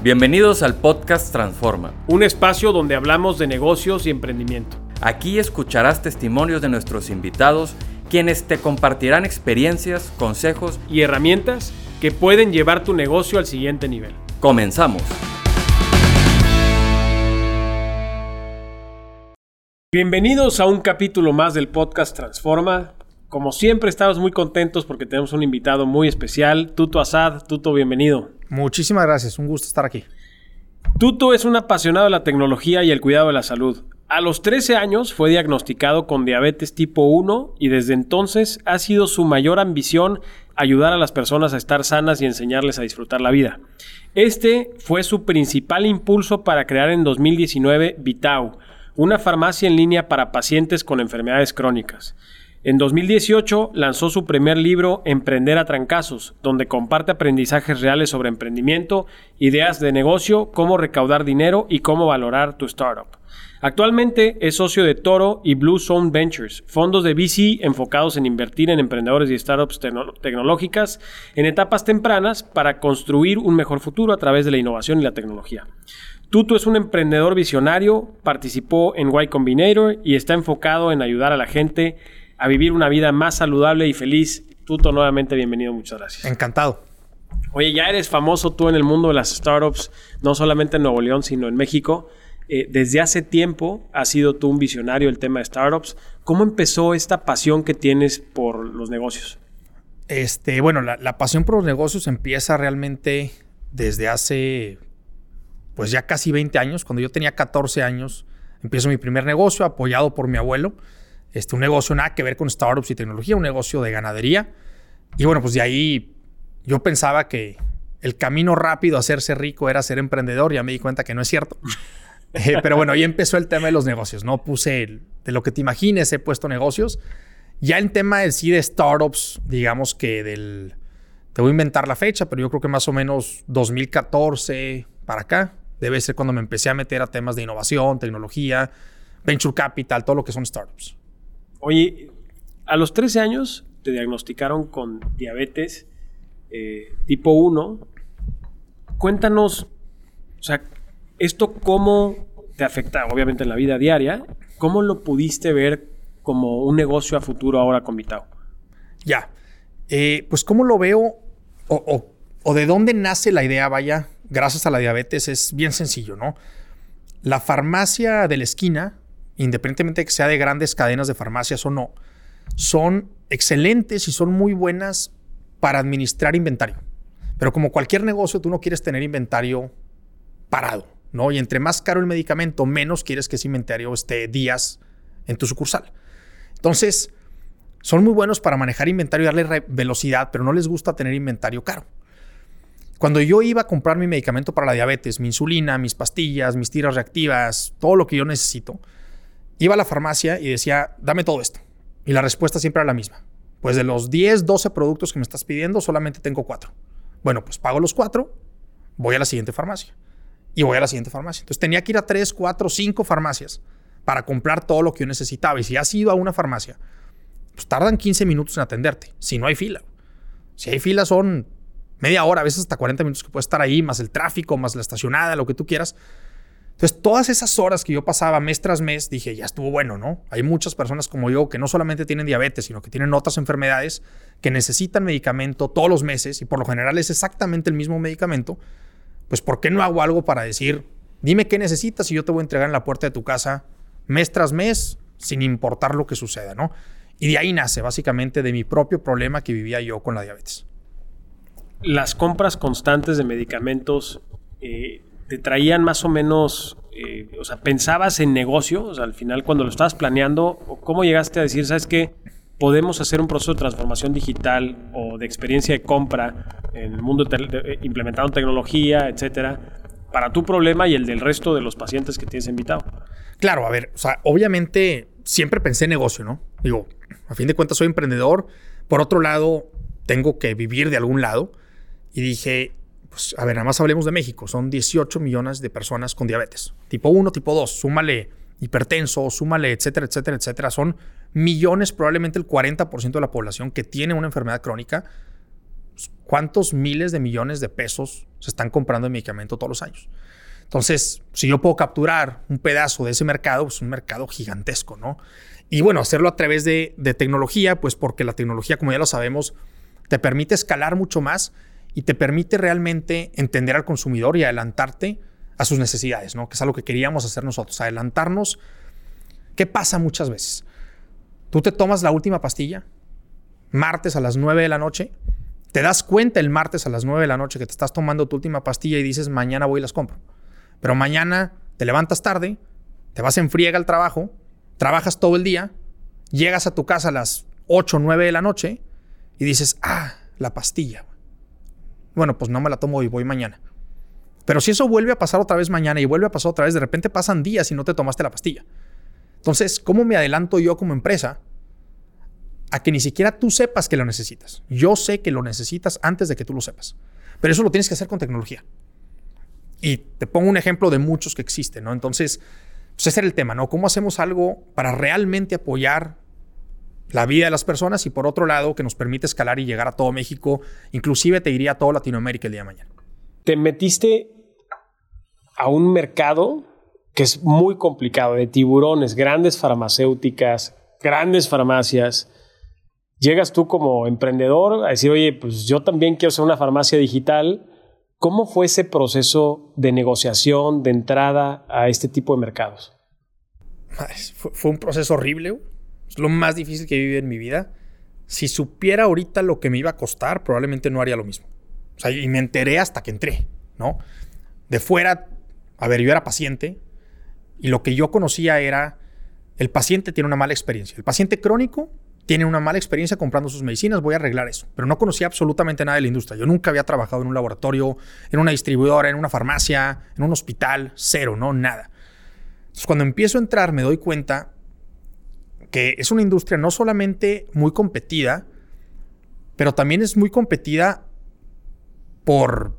Bienvenidos al podcast Transforma. Un espacio donde hablamos de negocios y emprendimiento. Aquí escucharás testimonios de nuestros invitados, quienes te compartirán experiencias, consejos y herramientas que pueden llevar tu negocio al siguiente nivel. Comenzamos. Bienvenidos a un capítulo más del podcast Transforma. Como siempre estamos muy contentos porque tenemos un invitado muy especial, Tuto Asad. Tuto, bienvenido. Muchísimas gracias, un gusto estar aquí. Tuto es un apasionado de la tecnología y el cuidado de la salud. A los 13 años fue diagnosticado con diabetes tipo 1 y desde entonces ha sido su mayor ambición ayudar a las personas a estar sanas y enseñarles a disfrutar la vida. Este fue su principal impulso para crear en 2019 Vitau, una farmacia en línea para pacientes con enfermedades crónicas. En 2018 lanzó su primer libro Emprender a Trancazos, donde comparte aprendizajes reales sobre emprendimiento, ideas de negocio, cómo recaudar dinero y cómo valorar tu startup. Actualmente es socio de Toro y Blue Zone Ventures, fondos de VC enfocados en invertir en emprendedores y startups tecnológicas en etapas tempranas para construir un mejor futuro a través de la innovación y la tecnología. Tuto es un emprendedor visionario, participó en Y Combinator y está enfocado en ayudar a la gente a vivir una vida más saludable y feliz. Tuto, nuevamente bienvenido, muchas gracias. Encantado. Oye, ya eres famoso tú en el mundo de las startups, no solamente en Nuevo León, sino en México. Eh, desde hace tiempo has sido tú un visionario del tema de startups. ¿Cómo empezó esta pasión que tienes por los negocios? Este, bueno, la, la pasión por los negocios empieza realmente desde hace, pues ya casi 20 años. Cuando yo tenía 14 años, empiezo mi primer negocio apoyado por mi abuelo. Este, un negocio nada que ver con startups y tecnología, un negocio de ganadería. Y bueno, pues de ahí yo pensaba que el camino rápido a hacerse rico era ser emprendedor. Ya me di cuenta que no es cierto. Eh, pero bueno, ahí empezó el tema de los negocios. No puse de lo que te imagines, he puesto negocios. Ya el tema de sí de startups, digamos que del. Te voy a inventar la fecha, pero yo creo que más o menos 2014 para acá debe ser cuando me empecé a meter a temas de innovación, tecnología, venture capital, todo lo que son startups. Oye, a los 13 años te diagnosticaron con diabetes eh, tipo 1. Cuéntanos, o sea, esto cómo te afecta, obviamente, en la vida diaria. ¿Cómo lo pudiste ver como un negocio a futuro ahora con Vitao? Ya, eh, pues cómo lo veo o, o de dónde nace la idea, vaya, gracias a la diabetes, es bien sencillo, ¿no? La farmacia de la esquina independientemente de que sea de grandes cadenas de farmacias o no, son excelentes y son muy buenas para administrar inventario. Pero como cualquier negocio, tú no quieres tener inventario parado, ¿no? Y entre más caro el medicamento, menos quieres que ese inventario esté días en tu sucursal. Entonces, son muy buenos para manejar inventario y darle velocidad, pero no les gusta tener inventario caro. Cuando yo iba a comprar mi medicamento para la diabetes, mi insulina, mis pastillas, mis tiras reactivas, todo lo que yo necesito, Iba a la farmacia y decía, dame todo esto. Y la respuesta siempre era la misma. Pues de los 10, 12 productos que me estás pidiendo, solamente tengo 4. Bueno, pues pago los 4, voy a la siguiente farmacia. Y voy a la siguiente farmacia. Entonces tenía que ir a 3, 4, 5 farmacias para comprar todo lo que yo necesitaba. Y si has ido a una farmacia, pues tardan 15 minutos en atenderte, si no hay fila. Si hay fila son media hora, a veces hasta 40 minutos que puedes estar ahí, más el tráfico, más la estacionada, lo que tú quieras. Entonces, todas esas horas que yo pasaba mes tras mes, dije, ya estuvo bueno, ¿no? Hay muchas personas como yo que no solamente tienen diabetes, sino que tienen otras enfermedades que necesitan medicamento todos los meses y por lo general es exactamente el mismo medicamento. Pues, ¿por qué no hago algo para decir, dime qué necesitas y yo te voy a entregar en la puerta de tu casa mes tras mes, sin importar lo que suceda, ¿no? Y de ahí nace básicamente de mi propio problema que vivía yo con la diabetes. Las compras constantes de medicamentos eh, te traían más o menos, eh, o sea, pensabas en negocio, o sea, al final cuando lo estabas planeando, ¿cómo llegaste a decir, sabes qué? Podemos hacer un proceso de transformación digital o de experiencia de compra en el mundo eh, implementando tecnología, etcétera, para tu problema y el del resto de los pacientes que tienes invitado. Claro, a ver, o sea, obviamente siempre pensé en negocio, ¿no? Digo, a fin de cuentas soy emprendedor. Por otro lado, tengo que vivir de algún lado. Y dije, pues, a ver, nada más hablemos de México. Son 18 millones de personas con diabetes. Tipo 1, tipo 2. Súmale hipertenso, súmale, etcétera, etcétera, etcétera. Son millones, probablemente el 40% de la población que tiene una enfermedad crónica. Pues, ¿Cuántos miles de millones de pesos se están comprando el medicamento todos los años. Entonces, si yo puedo capturar un pedazo de ese mercado, pues es un mercado gigantesco, ¿no? Y bueno, hacerlo a través de, de tecnología, pues porque la tecnología, como ya lo sabemos, te permite escalar mucho más y te permite realmente entender al consumidor y adelantarte a sus necesidades, ¿no? Que es algo que queríamos hacer nosotros, adelantarnos. ¿Qué pasa muchas veces? Tú te tomas la última pastilla, martes a las 9 de la noche, te das cuenta el martes a las 9 de la noche que te estás tomando tu última pastilla y dices, mañana voy y las compro. Pero mañana te levantas tarde, te vas en friega al trabajo, trabajas todo el día, llegas a tu casa a las 8 o 9 de la noche y dices, ah, la pastilla. Bueno, pues no me la tomo y voy mañana. Pero si eso vuelve a pasar otra vez mañana y vuelve a pasar otra vez, de repente pasan días y no te tomaste la pastilla. Entonces, ¿cómo me adelanto yo como empresa a que ni siquiera tú sepas que lo necesitas? Yo sé que lo necesitas antes de que tú lo sepas. Pero eso lo tienes que hacer con tecnología. Y te pongo un ejemplo de muchos que existen, ¿no? Entonces, pues ese era el tema, ¿no? ¿Cómo hacemos algo para realmente apoyar la vida de las personas y por otro lado que nos permite escalar y llegar a todo México, inclusive te diría a toda Latinoamérica el día de mañana? Te metiste a un mercado que es muy complicado, de tiburones, grandes farmacéuticas, grandes farmacias. Llegas tú como emprendedor a decir, oye, pues yo también quiero ser una farmacia digital. ¿Cómo fue ese proceso de negociación, de entrada a este tipo de mercados? Fue, un proceso horrible. Es lo más difícil que he vivido en mi vida. Si supiera ahorita lo que me iba a costar, probablemente no haría lo mismo. O sea, y me enteré hasta que entré, ¿no? De fuera, a ver, yo era paciente, y lo que yo conocía era, el paciente tiene una mala experiencia. El paciente crónico tiene una mala experiencia comprando sus medicinas, voy a arreglar eso. Pero no conocía absolutamente nada de la industria. Yo nunca había trabajado en un laboratorio, en una distribuidora, en una farmacia, en un hospital, cero, no, nada. Entonces, cuando empiezo a entrar, me doy cuenta que es una industria no solamente muy competida, pero también es muy competida por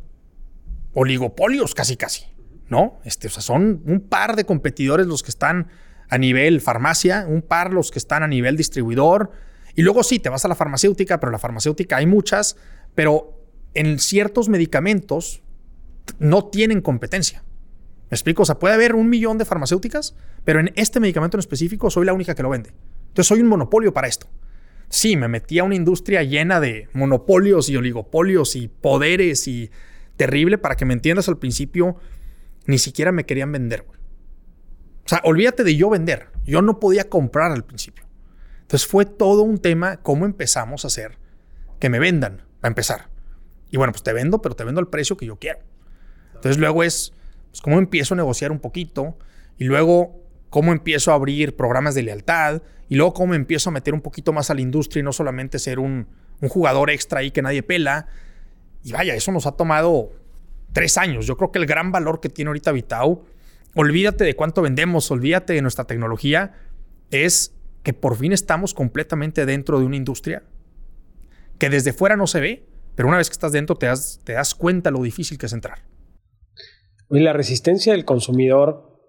oligopolios casi casi. ¿no? Este, o sea, son un par de competidores los que están a nivel farmacia, un par los que están a nivel distribuidor. Y luego sí, te vas a la farmacéutica, pero la farmacéutica hay muchas, pero en ciertos medicamentos no tienen competencia. ¿Me explico? O sea, puede haber un millón de farmacéuticas, pero en este medicamento en específico soy la única que lo vende. Entonces soy un monopolio para esto. Sí, me metí a una industria llena de monopolios y oligopolios y poderes y terrible para que me entiendas al principio ni siquiera me querían vender. O sea, olvídate de yo vender. Yo no podía comprar al principio. Entonces fue todo un tema cómo empezamos a hacer que me vendan, a empezar. Y bueno, pues te vendo, pero te vendo al precio que yo quiero. Entonces luego es, pues cómo empiezo a negociar un poquito y luego cómo empiezo a abrir programas de lealtad y luego cómo empiezo a meter un poquito más a la industria y no solamente ser un, jugador extra ahí que nadie pela. Y vaya, eso nos ha tomado tres años. Yo creo que el gran valor que tiene ahorita Vitao, olvídate de cuánto vendemos, olvídate de nuestra tecnología, es que por fin estamos completamente dentro de una industria que desde fuera no se ve, pero una vez que estás dentro te das, te das cuenta lo difícil que es entrar. Y la resistencia del consumidor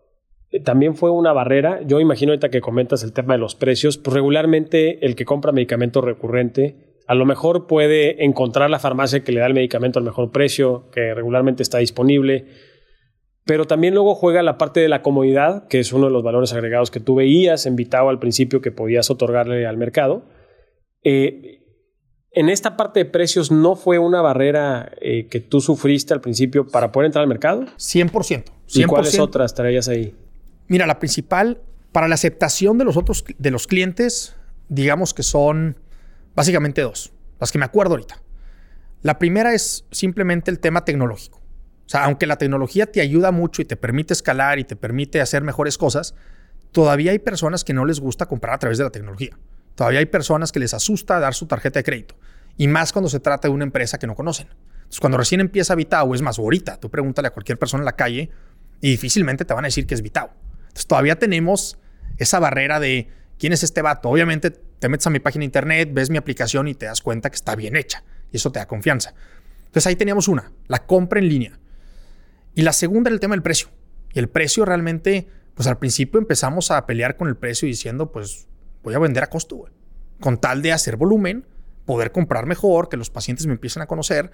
eh, también fue una barrera. Yo imagino ahorita que comentas el tema de los precios, pues regularmente el que compra medicamento recurrente a lo mejor puede encontrar la farmacia que le da el medicamento al mejor precio, que regularmente está disponible, pero también luego juega la parte de la comodidad, que es uno de los valores agregados que tú veías invitado al principio que podías otorgarle al mercado. Eh, en esta parte de precios, ¿no fue una barrera eh, que tú sufriste al principio para poder entrar al mercado? 100%. 100%. ¿Y cuáles otras traías ahí? Mira, la principal, para la aceptación de los otros, de los clientes, digamos que son Básicamente dos, las que me acuerdo ahorita. La primera es simplemente el tema tecnológico. O sea, aunque la tecnología te ayuda mucho y te permite escalar y te permite hacer mejores cosas, todavía hay personas que no les gusta comprar a través de la tecnología. Todavía hay personas que les asusta dar su tarjeta de crédito. Y más cuando se trata de una empresa que no conocen. Entonces, cuando recién empieza Vitao, es más, ahorita, tú pregúntale a cualquier persona en la calle y difícilmente te van a decir que es Vitao. Entonces, todavía tenemos esa barrera de quién es este vato. Obviamente te metes a mi página de internet, ves mi aplicación y te das cuenta que está bien hecha. Y eso te da confianza. Entonces ahí teníamos una, la compra en línea. Y la segunda era el tema del precio. Y el precio realmente, pues al principio empezamos a pelear con el precio diciendo, pues voy a vender a costo, Con tal de hacer volumen, poder comprar mejor, que los pacientes me empiecen a conocer.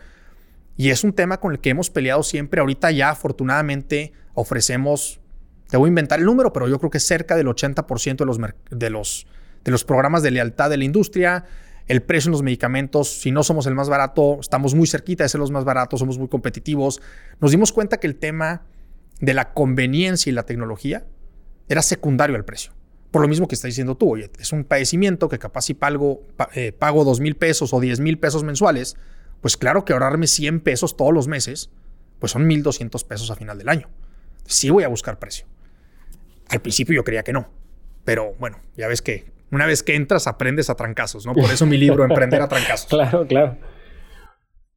Y es un tema con el que hemos peleado siempre. Ahorita ya afortunadamente ofrecemos, te voy a inventar el número, pero yo creo que cerca del 80% de los, de, los, de los programas de lealtad de la industria. El precio en los medicamentos, si no somos el más barato, estamos muy cerquita de ser los más baratos, somos muy competitivos. Nos dimos cuenta que el tema de la conveniencia y la tecnología era secundario al precio. Por lo mismo que estás diciendo tú, oye, es un padecimiento que capaz si pago, eh, pago 2 mil pesos o 10 mil pesos mensuales, pues claro que ahorrarme 100 pesos todos los meses, pues son 1.200 pesos a final del año. Sí voy a buscar precio. Al principio yo creía que no, pero bueno, ya ves que una vez que entras aprendes a trancazos, ¿no? Por eso mi libro, Emprender a trancazos. claro, claro.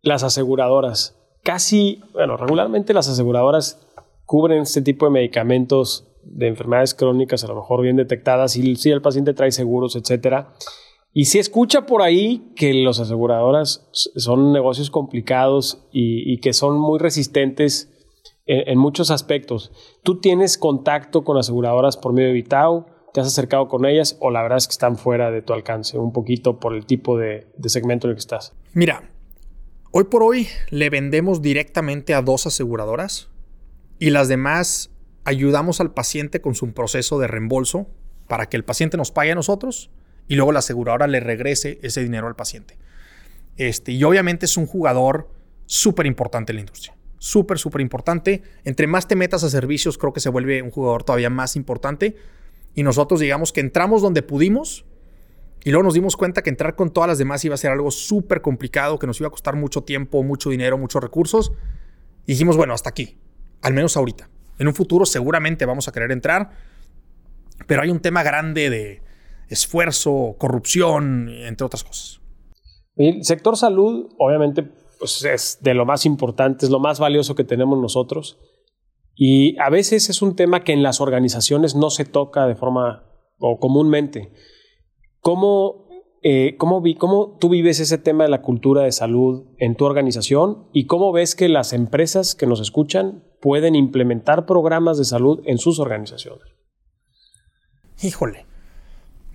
Las aseguradoras. Casi, bueno, regularmente las aseguradoras cubren este tipo de medicamentos de enfermedades crónicas, a lo mejor bien detectadas, si, si el paciente trae seguros, etcétera. Y se escucha por ahí que las aseguradoras son negocios complicados y, que son muy resistentes en, muchos aspectos. ¿Tú tienes contacto con aseguradoras por medio de Vitao? ¿Te has acercado con ellas o la verdad es que están fuera de tu alcance un poquito por el tipo de, de segmento en el que estás? Mira, hoy por hoy le vendemos directamente a dos aseguradoras y las demás ayudamos al paciente con su proceso de reembolso para que el paciente nos pague a nosotros y luego la aseguradora le regrese ese dinero al paciente. Este, y obviamente es un jugador súper importante en la industria. Súper, súper importante. Entre más te metas a servicios, creo que se vuelve un jugador todavía más importante. Y nosotros digamos que entramos donde pudimos y luego nos dimos cuenta que entrar con todas las demás iba a ser algo súper complicado, que nos iba a costar mucho tiempo, mucho dinero, muchos recursos. Y dijimos, bueno, hasta aquí, al menos ahorita. En un futuro seguramente vamos a querer entrar, pero hay un tema grande de, esfuerzo, corrupción, entre otras cosas. El sector salud, obviamente, pues es de lo más importante, es lo más valioso que tenemos nosotros. Y a veces es un tema que en las organizaciones no se toca de forma o comúnmente. ¿Cómo, eh, cómo, ¿Cómo tú vives ese tema de la cultura de salud en tu organización y cómo ves que las empresas que nos escuchan pueden implementar programas de salud en sus organizaciones? Híjole,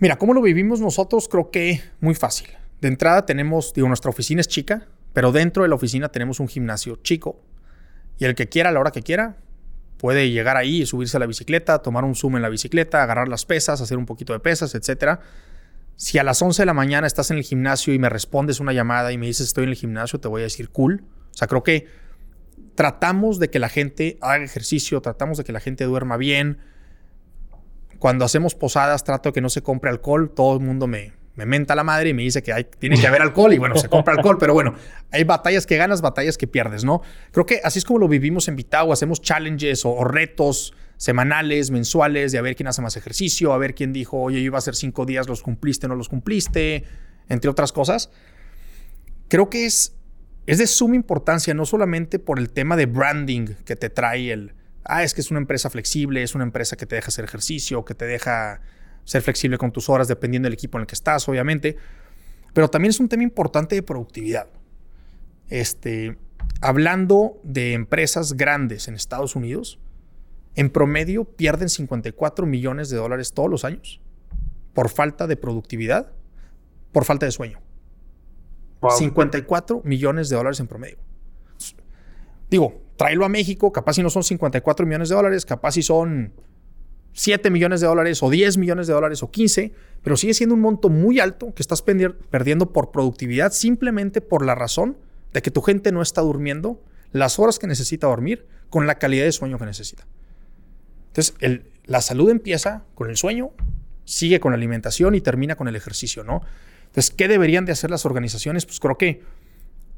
Mira, ¿cómo lo vivimos nosotros? Creo que muy fácil. De entrada tenemos, digo, nuestra oficina es chica, pero dentro de la oficina tenemos un gimnasio chico. Y el que quiera, a la hora que quiera, puede llegar ahí y subirse a la bicicleta, tomar un zoom en la bicicleta, agarrar las pesas, hacer un poquito de pesas, etc. Si a las 11 de la mañana estás en el gimnasio y me respondes una llamada y me dices estoy en el gimnasio, te voy a decir cool. O sea, creo que tratamos de que la gente haga ejercicio, tratamos de que la gente duerma bien, cuando hacemos posadas trato de que no se compre alcohol. Todo el mundo me, me menta la madre y me dice que hay, tiene que haber alcohol y bueno, se compra alcohol, pero bueno, hay batallas que ganas, batallas que pierdes, ¿no? Creo que así es como lo vivimos en Vitao, hacemos challenges o, retos semanales, mensuales, de a ver quién hace más ejercicio, a ver quién dijo, oye, yo iba a hacer cinco días, los cumpliste, no los cumpliste, entre otras cosas. Creo que es, es de suma importancia, no solamente por el tema de branding que te trae el, ah, es que es una empresa flexible, es una empresa que te deja hacer ejercicio, que te deja ser flexible con tus horas dependiendo del equipo en el que estás, obviamente. Pero también es un tema importante de productividad. Este, hablando de empresas grandes en Estados Unidos, en promedio pierden 54 millones de dólares todos los años por falta de productividad, por falta de sueño. 54 millones de dólares en promedio. Digo, tráelo a México, capaz si no son 54 millones de dólares, capaz si son 7 millones de dólares o 10 millones de dólares o 15, pero sigue siendo un monto muy alto que estás perdiendo por productividad simplemente por la razón de que tu gente no está durmiendo las horas que necesita dormir con la calidad de sueño que necesita. Entonces, la salud empieza con el sueño, sigue con la alimentación y termina con el ejercicio, ¿no? Entonces, ¿qué deberían de hacer las organizaciones? Pues creo que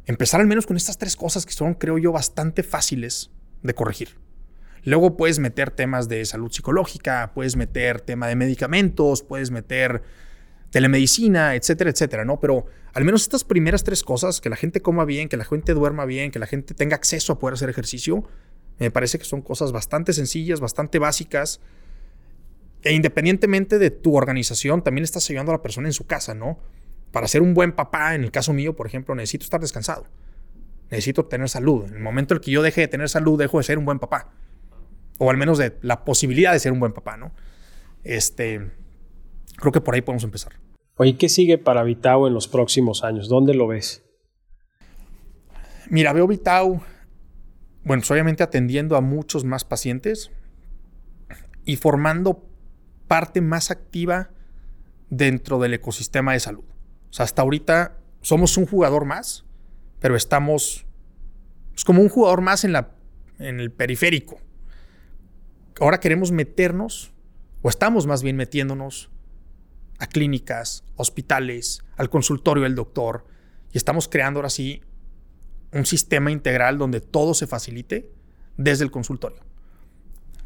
empezar al menos con estas tres cosas que son, creo yo, bastante fáciles de corregir. Luego puedes meter temas de salud psicológica, puedes meter tema de medicamentos, puedes meter telemedicina, etcétera, etcétera, ¿no? Pero al menos estas primeras tres cosas, que la gente coma bien, que la gente duerma bien, que la gente tenga acceso a poder hacer ejercicio, me parece que son cosas bastante sencillas, bastante básicas. E independientemente de tu organización, también estás ayudando a la persona en su casa, ¿no? para ser un buen papá, en el caso mío, por ejemplo, necesito estar descansado. Necesito tener salud. En el momento en que yo deje de tener salud, dejo de ser un buen papá. O al menos de la posibilidad de ser un buen papá, ¿no? Este, creo que por ahí podemos empezar. Oye, ¿qué sigue para Vitao en los próximos años? ¿Dónde lo ves? Mira, veo Vitao, bueno, pues obviamente atendiendo a muchos más pacientes y formando parte más activa dentro del ecosistema de salud. O sea, hasta ahorita somos un jugador más, pero estamos es como un jugador más en, la, en el periférico. Ahora queremos meternos, o estamos más bien metiéndonos a clínicas, hospitales, al consultorio del doctor, y estamos creando ahora sí un sistema integral donde todo se facilite desde el consultorio.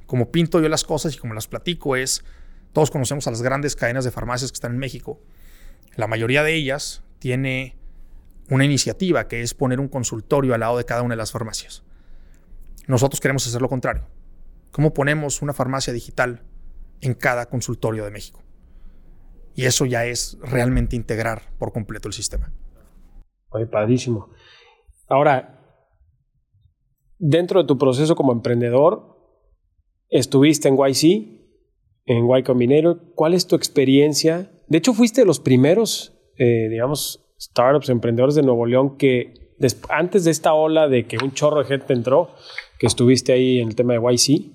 Como pinto yo las cosas y como las platico es, todos conocemos a las grandes cadenas de farmacias que están en México. La mayoría de ellas tiene una iniciativa que es poner un consultorio al lado de cada una de las farmacias. Nosotros queremos hacer lo contrario. ¿Cómo ponemos una farmacia digital en cada consultorio de México? Y eso ya es realmente integrar por completo el sistema. Oye, padrísimo. Ahora, dentro de tu proceso como emprendedor, estuviste en YC, en Y Combinator. ¿Cuál es tu experiencia? De hecho, fuiste de los primeros, eh, digamos, startups, emprendedores de Nuevo León que antes de esta ola de que un chorro de gente entró, que estuviste ahí en el tema de YC,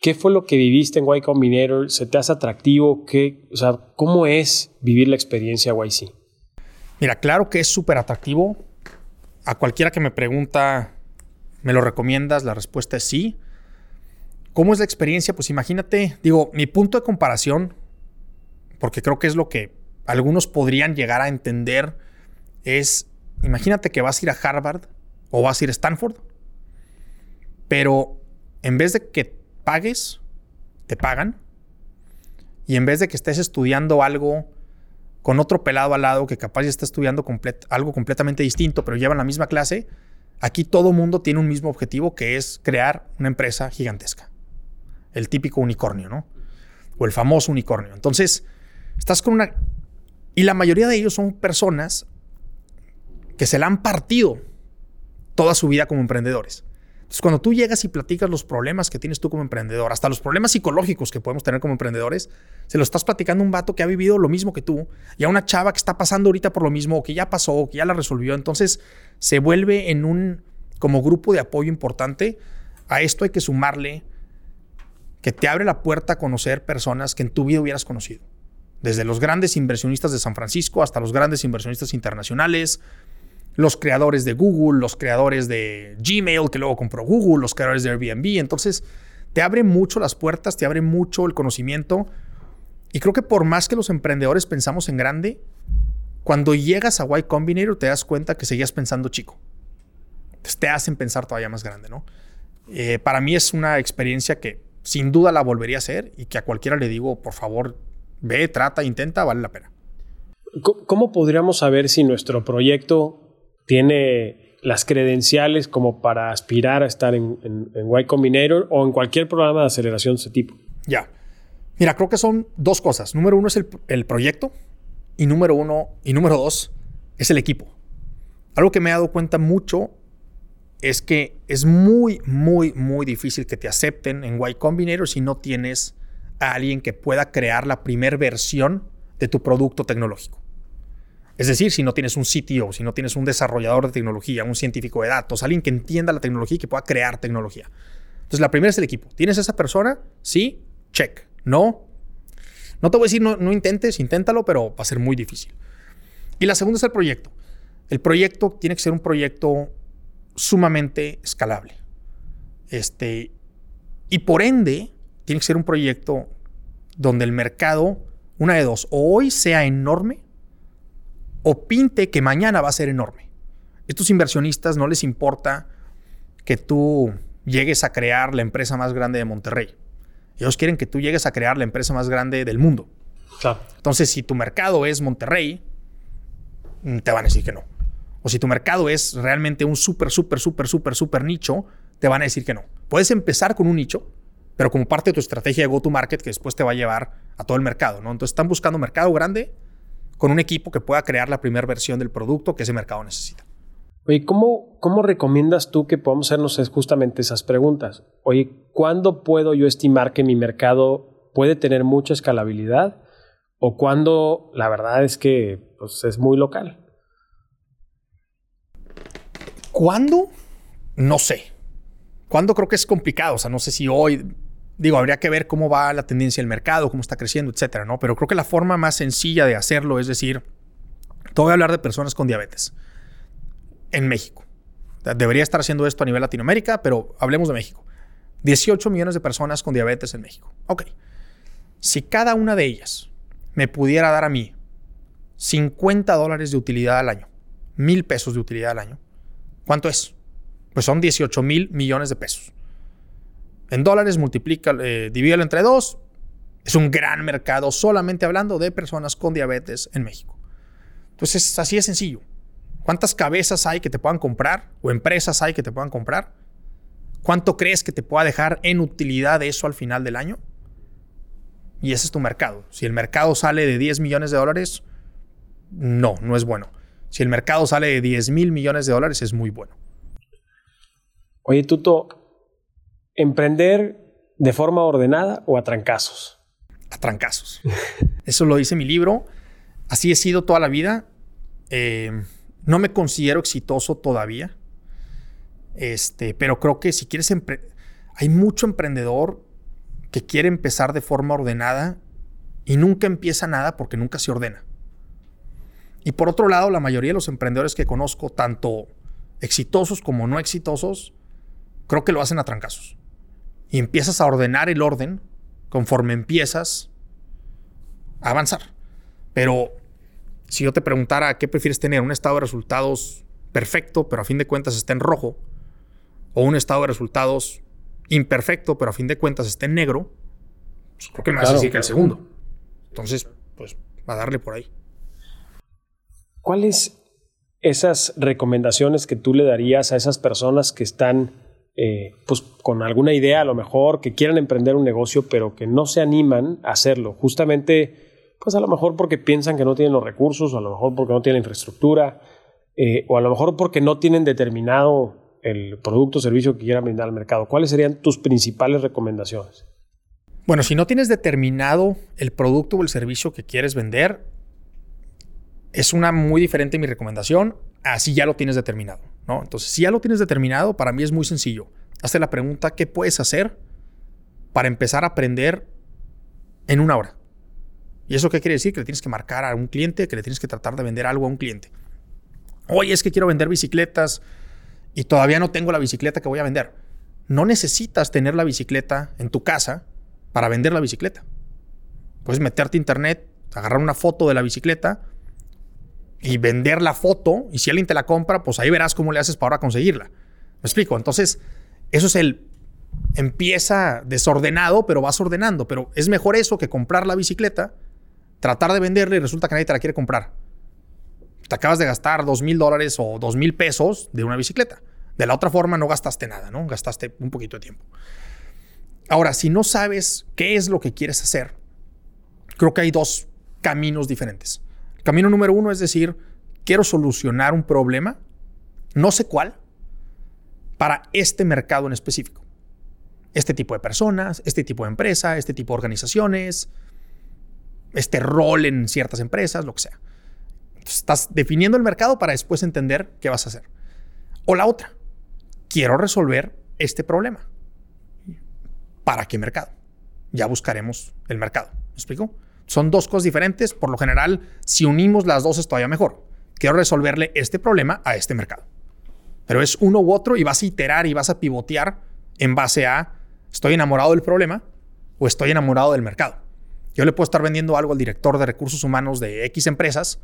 ¿qué fue lo que viviste en Y Combinator? ¿Se te hace atractivo? ¿Qué, o sea, ¿Cómo es vivir la experiencia YC? Mira, claro que es súper atractivo. A cualquiera que me pregunta, ¿me lo recomiendas? La respuesta es sí. ¿Cómo es la experiencia? Pues imagínate, digo, mi punto de comparación, porque creo que es lo que algunos podrían llegar a entender es, imagínate que vas a ir a Harvard o vas a ir a Stanford, pero en vez de que pagues, te pagan, y en vez de que estés estudiando algo con otro pelado al lado que capaz ya está estudiando algo completamente distinto, pero llevan la misma clase, aquí todo mundo tiene un mismo objetivo que es crear una empresa gigantesca. El típico unicornio, ¿no? O el famoso unicornio. Entonces, estás con una... Y la mayoría de ellos son personas que se la han partido toda su vida como emprendedores. Entonces, cuando tú llegas y platicas los problemas que tienes tú como emprendedor, hasta los problemas psicológicos que podemos tener como emprendedores, se lo estás platicando a un vato que ha vivido lo mismo que tú y a una chava que está pasando ahorita por lo mismo, o que ya pasó, o que ya la resolvió. Entonces, se vuelve en un como grupo de apoyo importante. A esto hay que sumarle que te abre la puerta a conocer personas que en tu vida hubieras conocido. Desde los grandes inversionistas de San Francisco hasta los grandes inversionistas internacionales, los creadores de Google, los creadores de Gmail, que luego compró Google, los creadores de Airbnb. Entonces, te abre mucho las puertas, te abre mucho el conocimiento. Y creo que por más que los emprendedores pensamos en grande, cuando llegas a Y Combinator te das cuenta que seguías pensando chico. Te hacen pensar todavía más grande, ¿no? Eh, para mí es una experiencia que sin duda la volvería a hacer y que a cualquiera le digo, por favor, ve, trata, intenta, vale la pena. ¿Cómo podríamos saber si nuestro proyecto tiene las credenciales como para aspirar a estar en, Y Combinator o en cualquier programa de aceleración de ese tipo. Ya. Mira, creo que son dos cosas. Número uno es el, el proyecto y número uno y número dos es el equipo. Algo que me he dado cuenta mucho es que es muy, muy, muy difícil que te acepten en Y Combinator si no tienes a alguien que pueda crear la primera versión de tu producto tecnológico. Es decir, si no tienes un CTO, si no tienes un desarrollador de tecnología, un científico de datos, alguien que entienda la tecnología y que pueda crear tecnología. Entonces, la primera es el equipo. ¿Tienes esa persona? Sí, check. No. No te voy a decir no, no intentes, inténtalo, pero va a ser muy difícil. Y la segunda es el proyecto. El proyecto tiene que ser un proyecto sumamente escalable. Este, y por ende, tiene que ser un proyecto donde el mercado, una de dos, o hoy sea enorme o pinte que mañana va a ser enorme. Estos inversionistas no les importa que tú llegues a crear la empresa más grande de Monterrey. Ellos quieren que tú llegues a crear la empresa más grande del mundo. Entonces, si tu mercado es Monterrey, mm, te van a decir que no. O si tu mercado es realmente un súper, súper, súper, súper, súper nicho, te van a decir que no. Puedes empezar con un nicho, pero como parte de tu estrategia de go-to-market que después te va a llevar a todo el mercado, ¿no? Entonces están buscando mercado grande con un equipo que pueda crear la primera versión del producto que ese mercado necesita. Oye, ¿cómo, ¿cómo recomiendas tú que podamos hacernos justamente esas preguntas? Oye, ¿cuándo puedo yo estimar que mi mercado puede tener mucha escalabilidad? ¿O cuándo la verdad es que pues, es muy local? ¿Cuándo? No sé. ¿Cuándo creo que es complicado? O sea, no sé si hoy, digo, habría que ver cómo va la tendencia del mercado, cómo está creciendo, etcétera, ¿no? Pero creo que la forma más sencilla de hacerlo es decir, te voy a hablar de personas con diabetes en México. Debería estar haciendo esto a nivel Latinoamérica, pero hablemos de México. 18 millones de personas con diabetes en México. Ok. Si cada una de ellas me pudiera dar a mí 50 dólares de utilidad al año, mil pesos de utilidad al año, ¿cuánto es? Pues son 18 mil millones de pesos. En dólares multiplica, eh, divídelo entre dos. Es un gran mercado solamente hablando de personas con diabetes en México. Entonces, así de sencillo. ¿Cuántas cabezas hay que te puedan comprar o empresas hay que te puedan comprar? ¿Cuánto crees que te pueda dejar en utilidad eso al final del año? Y ese es tu mercado. Si el mercado sale de 10 millones de dólares, no, no es bueno. Si el mercado sale de 10 mil millones de dólares, es muy bueno. Oye, Tuto, ¿emprender de forma ordenada o a trancazos? A trancazos. Eso lo dice mi libro. Así he sido toda la vida. Eh, no me considero exitoso todavía. Este, pero creo que si quieres hay mucho emprendedor que quiere empezar de forma ordenada y nunca empieza nada porque nunca se ordena. Y por otro lado, la mayoría de los emprendedores que conozco, tanto exitosos como no exitosos, creo que lo hacen a trancazos. Y empiezas a ordenar el orden conforme empiezas a avanzar. Pero si yo te preguntara qué prefieres tener, un estado de resultados perfecto, pero a fin de cuentas está en rojo, o un estado de resultados imperfecto, pero a fin de cuentas está en negro, pues creo que me vas a que el segundo. Entonces, pues, va a darle por ahí. ¿Cuáles esas recomendaciones que tú le darías a esas personas que están eh, pues con alguna idea a lo mejor, que quieran emprender un negocio, pero que no se animan a hacerlo? Justamente, pues a lo mejor porque piensan que no tienen los recursos, o a lo mejor porque no tienen infraestructura, eh, o a lo mejor porque no tienen determinado el producto o servicio que quieran brindar al mercado. ¿Cuáles serían tus principales recomendaciones? Bueno, si no tienes determinado el producto o el servicio que quieres vender, es una muy diferente mi recomendación. Así ya lo tienes determinado, Entonces, si ya lo tienes determinado, para mí es muy sencillo. Hazte la pregunta, ¿qué puedes hacer para empezar a aprender en una hora? ¿Y eso qué quiere decir? Que le tienes que marcar a un cliente, que le tienes que tratar de vender algo a un cliente. Oye, es que quiero vender bicicletas y todavía no tengo la bicicleta que voy a vender. No necesitas tener la bicicleta en tu casa para vender la bicicleta. Puedes meterte a internet, agarrar una foto de la bicicleta, y vender la foto. Y si alguien te la compra, pues ahí verás cómo le haces para conseguirla. ¿Me explico? Entonces, eso es el... Empieza desordenado, pero vas ordenando. Pero es mejor eso que comprar la bicicleta, tratar de venderla y resulta que nadie te la quiere comprar. Te acabas de gastar dos mil dólares o dos mil pesos de una bicicleta. De la otra forma no gastaste nada, ¿no? Gastaste un poquito de tiempo. Ahora, si no sabes qué es lo que quieres hacer, creo que hay dos caminos diferentes. Camino número uno es decir, quiero solucionar un problema, no sé cuál, para este mercado en específico. Este tipo de personas, este tipo de empresa, este tipo de organizaciones, este rol en ciertas empresas, lo que sea. estás definiendo el mercado para después entender qué vas a hacer. O la otra, quiero resolver este problema. ¿Para qué mercado? Ya buscaremos el mercado. ¿Me explico? Son dos cosas diferentes. Por lo general, si unimos las dos es todavía mejor. Quiero resolverle este problema a este mercado. Pero es uno u otro y vas a iterar y vas a pivotear en base a estoy enamorado del problema o estoy enamorado del mercado. Yo le puedo estar vendiendo algo al director de recursos humanos de X empresas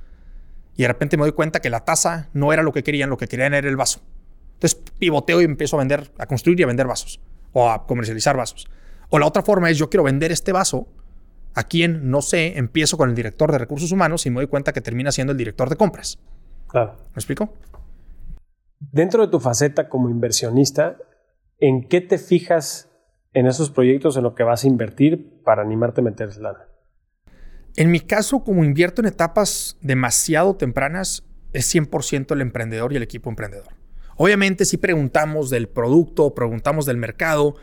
y de repente me doy cuenta que la tasa no era lo que querían, lo que querían era el vaso. Entonces pivoteo y empiezo a vender, a construir y a vender vasos o a comercializar vasos. O la otra forma es yo quiero vender este vaso a quien, no sé, empiezo con el director de recursos humanos y me doy cuenta que termina siendo el director de compras. Claro. ¿Me explico? Dentro de tu faceta como inversionista, ¿en qué te fijas en esos proyectos en lo que vas a invertir para animarte a meter lana? En mi caso, como invierto en etapas demasiado tempranas, es 100% el emprendedor y el equipo emprendedor. Obviamente, si preguntamos del producto, preguntamos del mercado,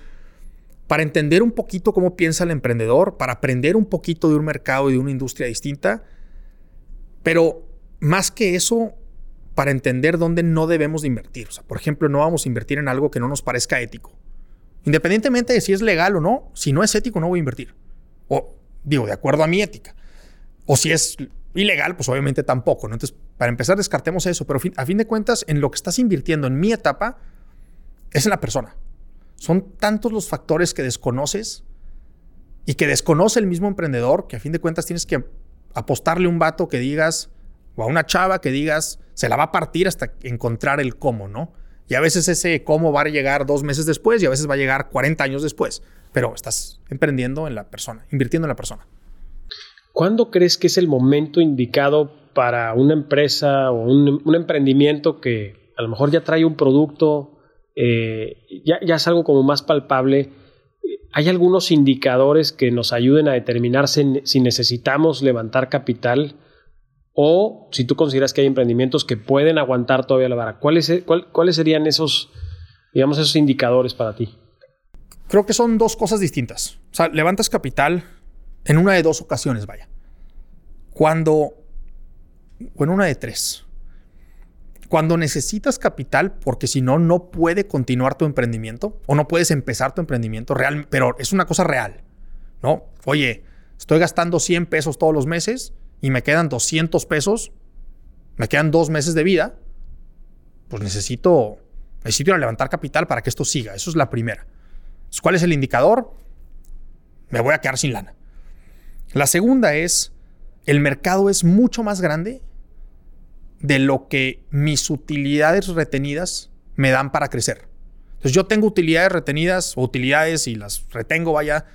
para entender un poquito cómo piensa el emprendedor, para aprender un poquito de un mercado y de una industria distinta. Pero más que eso, para entender dónde no debemos de invertir. O sea, por ejemplo, no vamos a invertir en algo que no nos parezca ético. Independientemente de si es legal o no, si no es ético no voy a invertir. O digo, de acuerdo a mi ética. O si es ilegal, pues obviamente tampoco. Entonces, para empezar, descartemos eso. Pero a fin de cuentas, en lo que estás invirtiendo en mi etapa, es en la persona. Son tantos los factores que desconoces y que desconoce el mismo emprendedor que a fin de cuentas tienes que apostarle un vato que digas, o a una chava que digas, se la va a partir hasta encontrar el cómo, ¿no? Y a veces ese cómo va a llegar dos meses después y a veces va a llegar 40 años después. Pero estás emprendiendo en la persona, invirtiendo en la persona. ¿Cuándo crees que es el momento indicado para una empresa o un, emprendimiento que a lo mejor ya trae un producto, eh, ya, ya, es algo como más palpable? ¿Hay algunos indicadores que nos ayuden a determinar si necesitamos levantar capital? O si tú consideras que hay emprendimientos que pueden aguantar todavía la vara, ¿cuáles, cuáles serían esos, digamos, esos indicadores para ti? Creo que son dos cosas distintas. O sea, levantas capital en una de dos ocasiones, vaya. Cuando, o en una de tres. Cuando necesitas capital, porque si no, no puede continuar tu emprendimiento o no puedes empezar tu emprendimiento real, pero es una cosa real, ¿no? Oye, estoy gastando 100 pesos todos los meses y me quedan 200 pesos, me quedan dos meses de vida, pues necesito, necesito ir a levantar capital para que esto siga. Eso es la primera. ¿Cuál es el indicador? Me voy a quedar sin lana. La segunda es, el mercado es mucho más grande de lo que mis utilidades retenidas me dan para crecer. Entonces yo tengo utilidades retenidas o utilidades y las retengo, vaya,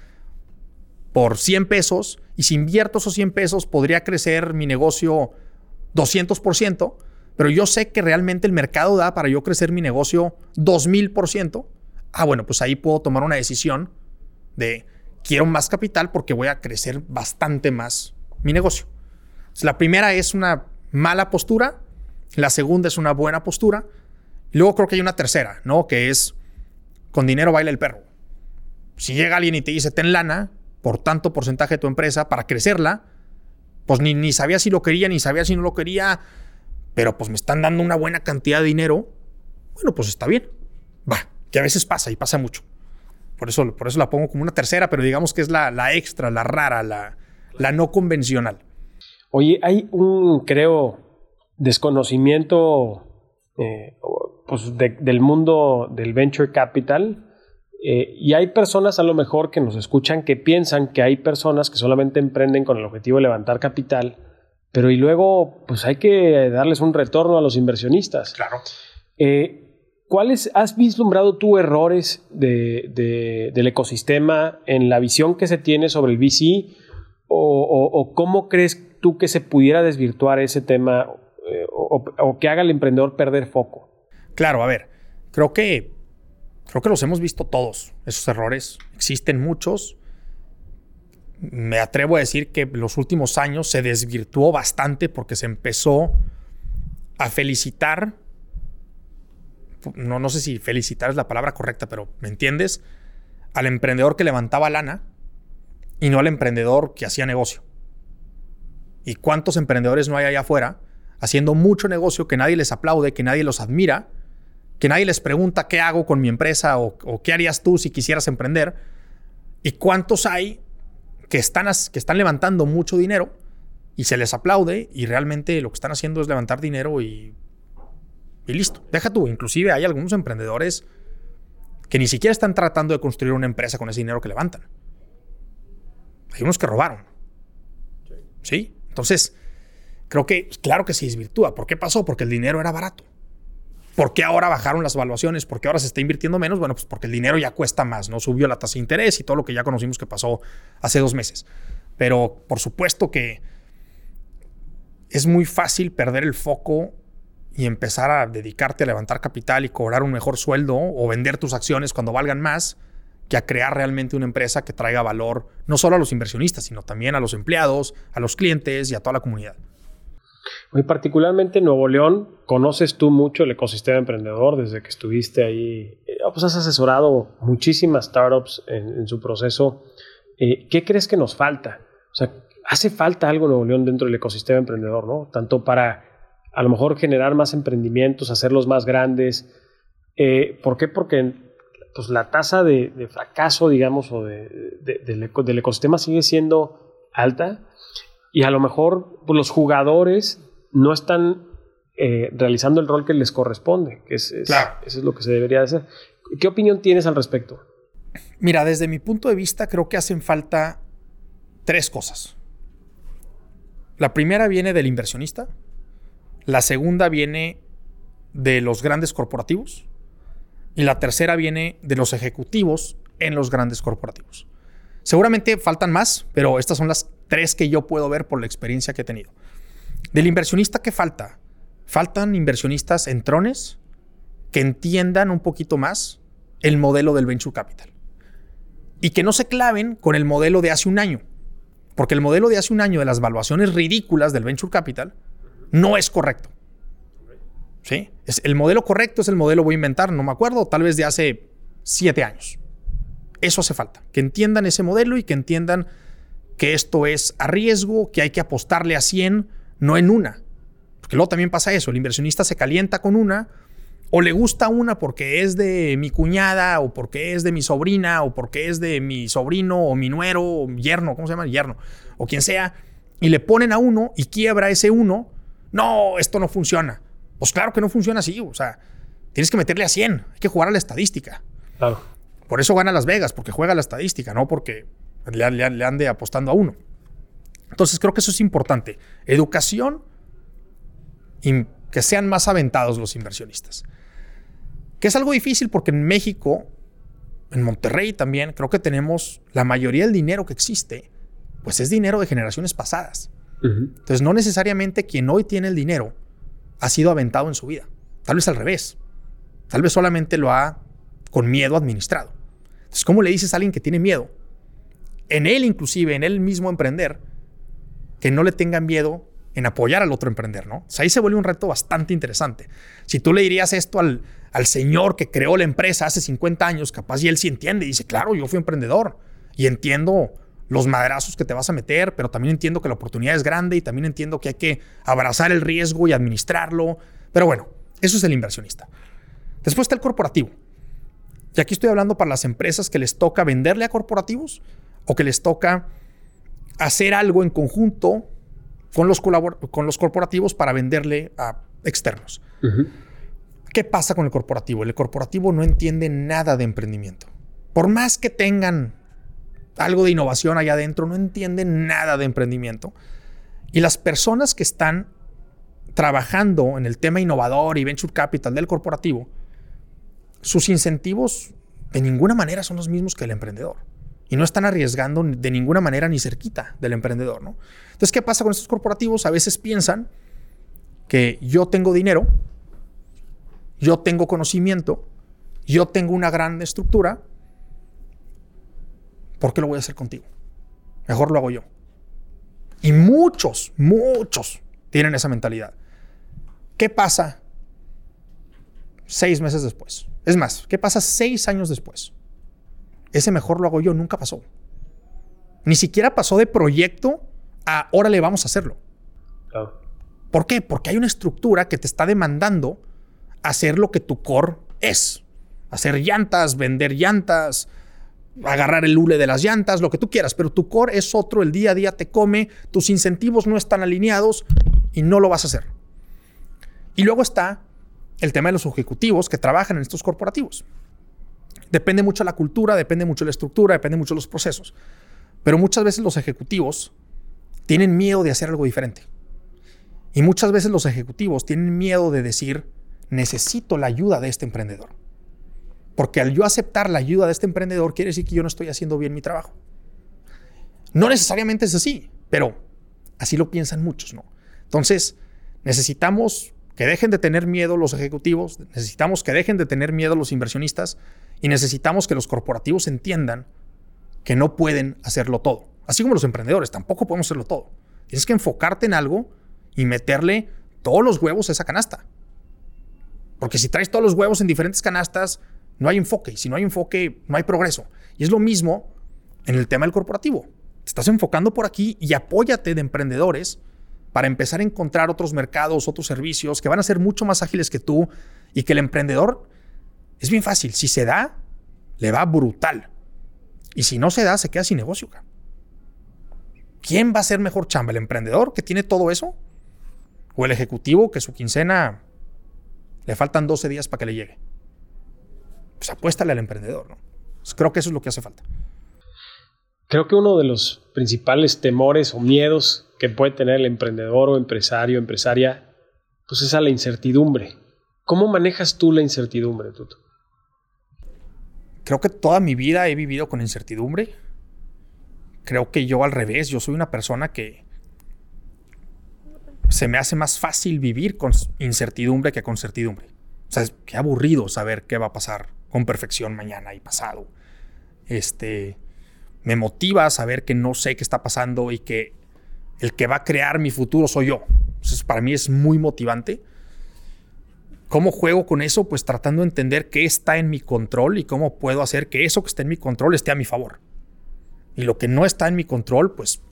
por 100 pesos y si invierto esos 100 pesos podría crecer mi negocio 200%, pero yo sé que realmente el mercado da para yo crecer mi negocio 2000%. Ah, bueno, pues ahí puedo tomar una decisión de quiero más capital porque voy a crecer bastante más mi negocio. la primera es una mala postura, la segunda es una buena postura, luego creo que hay una tercera, ¿no? Que es con dinero baila el perro. Si llega alguien y te dice ten lana, por tanto porcentaje de tu empresa para crecerla, pues ni, ni sabía si lo quería, ni sabía si no lo quería, pero pues me están dando una buena cantidad de dinero, bueno, pues está bien. Va, que a veces pasa y pasa mucho. Por eso, por eso la pongo como una tercera, pero digamos que es la, la extra, la rara, la, la no convencional. Oye, hay un, creo, desconocimiento eh, pues del mundo del venture capital eh, y hay personas a lo mejor que nos escuchan que piensan que hay personas que solamente emprenden con el objetivo de levantar capital, pero y luego pues hay que darles un retorno a los inversionistas. Claro. Eh, ¿Cuáles has vislumbrado tú errores del ecosistema en la visión que se tiene sobre el VC? O, cómo crees tú que se pudiera desvirtuar ese tema eh, o que haga al emprendedor perder foco? Claro, a ver, creo que Creo que los hemos visto todos, esos errores. Existen muchos. Me atrevo a decir que los últimos años se desvirtuó bastante porque se empezó a felicitar. No, no sé si felicitar es la palabra correcta, pero ¿me entiendes? Al emprendedor que levantaba lana y no al emprendedor que hacía negocio. ¿Y cuántos emprendedores no hay allá afuera haciendo mucho negocio que nadie les aplaude, que nadie los admira? que nadie les pregunta qué hago con mi empresa o, qué harías tú si quisieras emprender. ¿Y cuántos hay que están, que están levantando mucho dinero y se les aplaude y realmente lo que están haciendo es levantar dinero y, y listo? Deja tú, inclusive hay algunos emprendedores que ni siquiera están tratando de construir una empresa con ese dinero que levantan. Hay unos que robaron. ¿Sí? Entonces, creo que, claro que se desvirtúa. ¿Por qué pasó? Porque el dinero era barato. ¿Por qué ahora bajaron las evaluaciones? ¿Por qué ahora se está invirtiendo menos? Bueno, pues porque el dinero ya cuesta más, ¿no? Subió la tasa de interés y todo lo que ya conocimos que pasó hace dos meses. Pero por supuesto que es muy fácil perder el foco y empezar a dedicarte a levantar capital y cobrar un mejor sueldo o vender tus acciones cuando valgan más que a crear realmente una empresa que traiga valor no solo a los inversionistas, sino también a los empleados, a los clientes y a toda la comunidad. Muy particularmente en Nuevo León, conoces tú mucho el ecosistema emprendedor desde que estuviste ahí. Eh, pues has asesorado muchísimas startups en, su proceso. Eh, ¿Qué crees que nos falta? O sea, hace falta algo en Nuevo León dentro del ecosistema emprendedor, ¿no? Tanto para a lo mejor generar más emprendimientos, hacerlos más grandes. Eh, ¿Por qué? Porque pues, la tasa de, fracaso, digamos, o de, del ecosistema sigue siendo alta y a lo mejor pues, los jugadores no están eh, realizando el rol que les corresponde, que es, eso es lo que se debería hacer. ¿Qué opinión tienes al respecto? Mira, desde mi punto de vista creo que hacen falta tres cosas. La primera viene del inversionista, la segunda viene de los grandes corporativos y la tercera viene de los ejecutivos en los grandes corporativos. Seguramente faltan más, pero estas son las tres que yo puedo ver por la experiencia que he tenido. Del inversionista, ¿qué falta? Faltan inversionistas en trones que entiendan un poquito más el modelo del venture capital y que no se claven con el modelo de hace un año. Porque el modelo de hace un año de las valuaciones ridículas del venture capital no es correcto. Es, el modelo correcto es el modelo, voy a inventar, no me acuerdo, tal vez de hace siete años. Eso hace falta, que entiendan ese modelo y que entiendan que esto es a riesgo, que hay que apostarle a 100, no en una. Porque luego también pasa eso, el inversionista se calienta con una, o le gusta una porque es de mi cuñada, o porque es de mi sobrina, o porque es de mi sobrino, o mi nuero, o yerno, ¿cómo se llama? Yerno, o quien sea, y le ponen a uno y quiebra ese uno. No, esto no funciona. Pues claro que no funciona así, o sea, tienes que meterle a 100, hay que jugar a la estadística. Claro. Por eso gana Las Vegas, porque juega a la estadística, no porque le, le ande apostando a uno. Entonces creo que eso es importante. Educación y que sean más aventados los inversionistas. Que es algo difícil porque en México, en Monterrey también, creo que tenemos la mayoría del dinero que existe, pues es dinero de generaciones pasadas. Entonces no necesariamente quien hoy tiene el dinero ha sido aventado en su vida. Tal vez al revés. Tal vez solamente lo ha con miedo administrado. Entonces, ¿cómo le dices a alguien que tiene miedo? En él inclusive, en él mismo emprender, que no le tengan miedo en apoyar al otro emprender, ¿no? Ahí se vuelve un reto bastante interesante. Si tú le dirías esto al, al señor que creó la empresa hace 50 años, capaz y él sí entiende y dice, claro, yo fui emprendedor y entiendo los madrazos que te vas a meter, pero también entiendo que la oportunidad es grande y también entiendo que hay que abrazar el riesgo y administrarlo. Pero bueno, eso es el inversionista. Después está el corporativo. Y aquí estoy hablando para las empresas que les toca venderle a corporativos o que les toca hacer algo en conjunto con los, con los corporativos para venderle a externos. ¿Qué pasa con el corporativo? El corporativo no entiende nada de emprendimiento. Por más que tengan algo de innovación allá adentro, no entienden nada de emprendimiento. Y las personas que están trabajando en el tema innovador y venture capital del corporativo, sus incentivos de ninguna manera son los mismos que el emprendedor. Y no están arriesgando de ninguna manera ni cerquita del emprendedor, ¿no? Entonces, ¿qué pasa con estos corporativos? A veces piensan que yo tengo dinero, yo tengo conocimiento, yo tengo una gran estructura, ¿por qué lo voy a hacer contigo? Mejor lo hago yo. Y muchos, muchos tienen esa mentalidad. ¿Qué pasa seis meses después? Es más, ¿qué pasa seis años después? Ese mejor lo hago yo nunca pasó. Ni siquiera pasó de proyecto a órale, vamos a hacerlo. ¿Por qué? Porque hay una estructura que te está demandando hacer lo que tu core es. Hacer llantas, vender llantas, agarrar el hule de las llantas, lo que tú quieras, pero tu core es otro, el día a día te come, tus incentivos no están alineados y no lo vas a hacer. Y luego está el tema de los ejecutivos que trabajan en estos corporativos. Depende mucho la cultura, depende mucho la estructura, depende mucho los procesos. Pero muchas veces los ejecutivos tienen miedo de hacer algo diferente. Y muchas veces los ejecutivos tienen miedo de decir, necesito la ayuda de este emprendedor. Porque al yo aceptar la ayuda de este emprendedor, quiere decir que yo no estoy haciendo bien mi trabajo. No necesariamente es así, pero así lo piensan muchos, ¿no? Entonces, necesitamos que dejen de tener miedo los ejecutivos, necesitamos que dejen de tener miedo los inversionistas y necesitamos que los corporativos entiendan que no pueden hacerlo todo. Así como los emprendedores, tampoco podemos hacerlo todo. Tienes que enfocarte en algo y meterle todos los huevos a esa canasta. Porque si traes todos los huevos en diferentes canastas, no hay enfoque. Y si no hay enfoque, no hay progreso. Y es lo mismo en el tema del corporativo. Te estás enfocando por aquí y apóyate de emprendedores para empezar a encontrar otros mercados, otros servicios que van a ser mucho más ágiles que tú y que el emprendedor es bien fácil. Si se da, le va brutal. Y si no se da, se queda sin negocio. ¿Quién va a ser mejor chamba? ¿El emprendedor que tiene todo eso? ¿O el ejecutivo que su quincena le faltan 12 días para que le llegue? Pues apuéstale al emprendedor, ¿no? Pues creo que eso es lo que hace falta. Creo que uno de los principales temores o miedos que puede tener el emprendedor o empresario, empresaria, pues es a la incertidumbre. ¿Cómo manejas tú la incertidumbre, Tuto? Creo que toda mi vida he vivido con incertidumbre. Creo que yo al revés, yo soy una persona que se me hace más fácil vivir con incertidumbre que con certidumbre. O sea, qué aburrido saber qué va a pasar con perfección mañana y pasado. Este, me motiva a saber que no sé qué está pasando y que el que va a crear mi futuro soy yo. Entonces, para mí es muy motivante. ¿Cómo juego con eso? Pues tratando de entender qué está en mi control y cómo puedo hacer que eso que esté en mi control esté a mi favor. Y lo que no está en mi control, pues,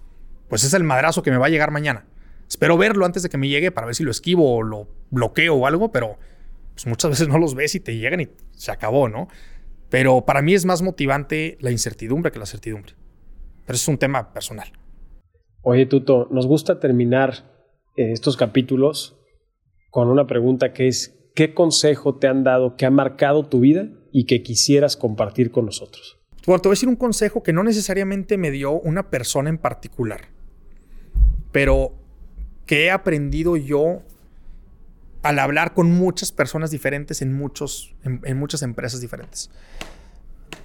pues es el madrazo que me va a llegar mañana. Espero verlo antes de que me llegue para ver si lo esquivo o lo bloqueo o algo, pero pues muchas veces no los ves y te llegan y se acabó, ¿no? Pero para mí es más motivante la incertidumbre que la certidumbre. Pero es un tema personal. Oye, Tuto, nos gusta terminar eh, estos capítulos con una pregunta que es, ¿qué consejo te han dado que ha marcado tu vida y que quisieras compartir con nosotros? Bueno, te voy a decir un consejo que no necesariamente me dio una persona en particular, pero que he aprendido yo al hablar con muchas personas diferentes en, muchos, en, muchas empresas diferentes.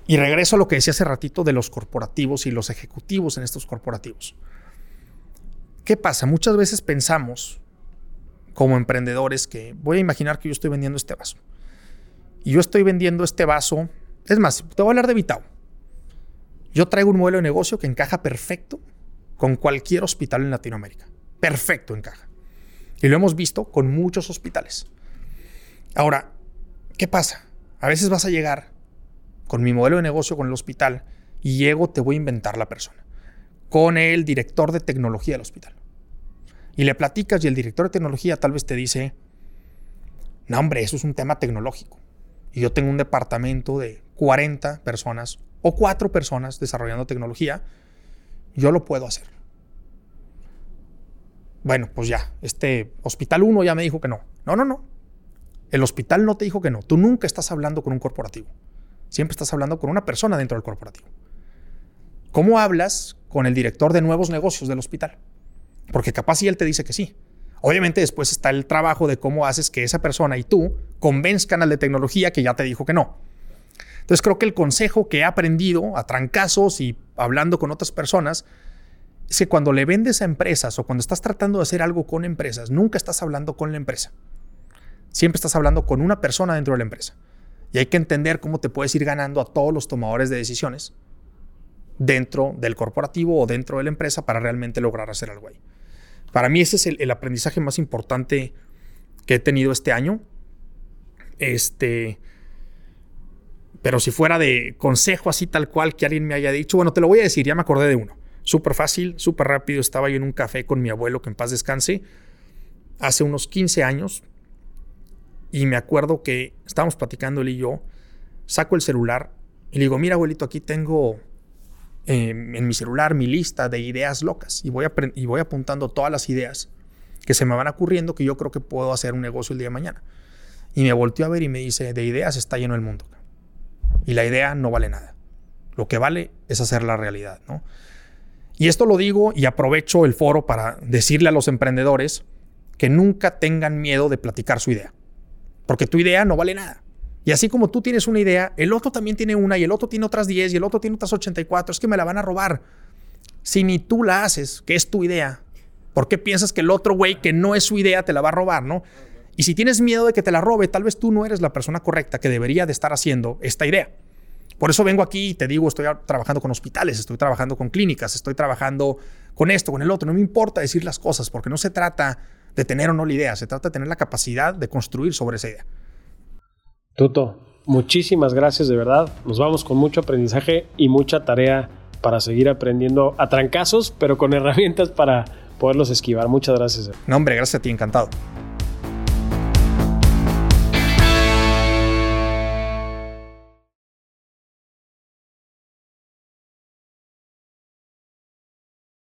Y regreso a lo que decía hace ratito de los corporativos y los ejecutivos en estos corporativos. ¿Qué pasa? Muchas veces pensamos como emprendedores que voy a imaginar que yo estoy vendiendo este vaso. Y yo estoy vendiendo este vaso. Es más, te voy a hablar de Vitao. Yo traigo un modelo de negocio que encaja perfecto con cualquier hospital en Latinoamérica. Perfecto encaja. Y lo hemos visto con muchos hospitales. Ahora, ¿qué pasa? A veces vas a llegar con mi modelo de negocio con el hospital y llego, te voy a inventar la persona. Con el director de tecnología del hospital. Y le platicas y el director de tecnología tal vez te dice, no hombre, eso es un tema tecnológico. Y yo tengo un departamento de 40 personas o 4 personas desarrollando tecnología. Yo lo puedo hacer. Bueno, pues ya, este hospital 1 ya me dijo que no. No, no, no. El hospital no te dijo que no. Tú nunca estás hablando con un corporativo. Siempre estás hablando con una persona dentro del corporativo. ¿Cómo hablas con el director de nuevos negocios del hospital? Porque capaz si él te dice que sí. Obviamente después está el trabajo de cómo haces que esa persona y tú convenzcan al de tecnología que ya te dijo que no. Entonces creo que el consejo que he aprendido a trancazos y hablando con otras personas es que cuando le vendes a empresas o cuando estás tratando de hacer algo con empresas, nunca estás hablando con la empresa. Siempre estás hablando con una persona dentro de la empresa. Y hay que entender cómo te puedes ir ganando a todos los tomadores de decisiones dentro del corporativo o dentro de la empresa para realmente lograr hacer algo ahí. Para mí ese es el, aprendizaje más importante que he tenido este año. Este, pero si fuera de consejo así tal cual que alguien me haya dicho, bueno, te lo voy a decir, ya me acordé de uno. Súper fácil, súper rápido. Estaba yo en un café con mi abuelo, que en paz descanse, hace unos 15 años. Y me acuerdo que estábamos platicando él y yo. Saco el celular y le digo, mira abuelito, aquí tengo eh, en mi celular mi lista de ideas locas. Y voy, y voy apuntando todas las ideas que se me van ocurriendo que yo creo que puedo hacer un negocio el día de mañana. Y me volteó a ver y me dice, de ideas está lleno el mundo. Y la idea no vale nada. Lo que vale es hacer la realidad, ¿no? Y esto lo digo y aprovecho el foro para decirle a los emprendedores que nunca tengan miedo de platicar su idea. Porque tu idea no vale nada. Y así como tú tienes una idea, el otro también tiene una y el otro tiene otras 10 y el otro tiene otras 84. Es que me la van a robar. Si ni tú la haces, que es tu idea, ¿por qué piensas que el otro güey que no es su idea te la va a robar, no? Y si tienes miedo de que te la robe, tal vez tú no eres la persona correcta que debería de estar haciendo esta idea. Por eso vengo aquí y te digo, estoy trabajando con hospitales, estoy trabajando con clínicas, estoy trabajando con esto, con el otro. No me importa decir las cosas porque no se trata de tener o no la idea, se trata de tener la capacidad de construir sobre esa idea. Tuto, muchísimas gracias de verdad. Nos vamos con mucho aprendizaje y mucha tarea para seguir aprendiendo a trancazos, pero con herramientas para, poderlos esquivar. Muchas gracias. No, hombre, gracias a ti, encantado.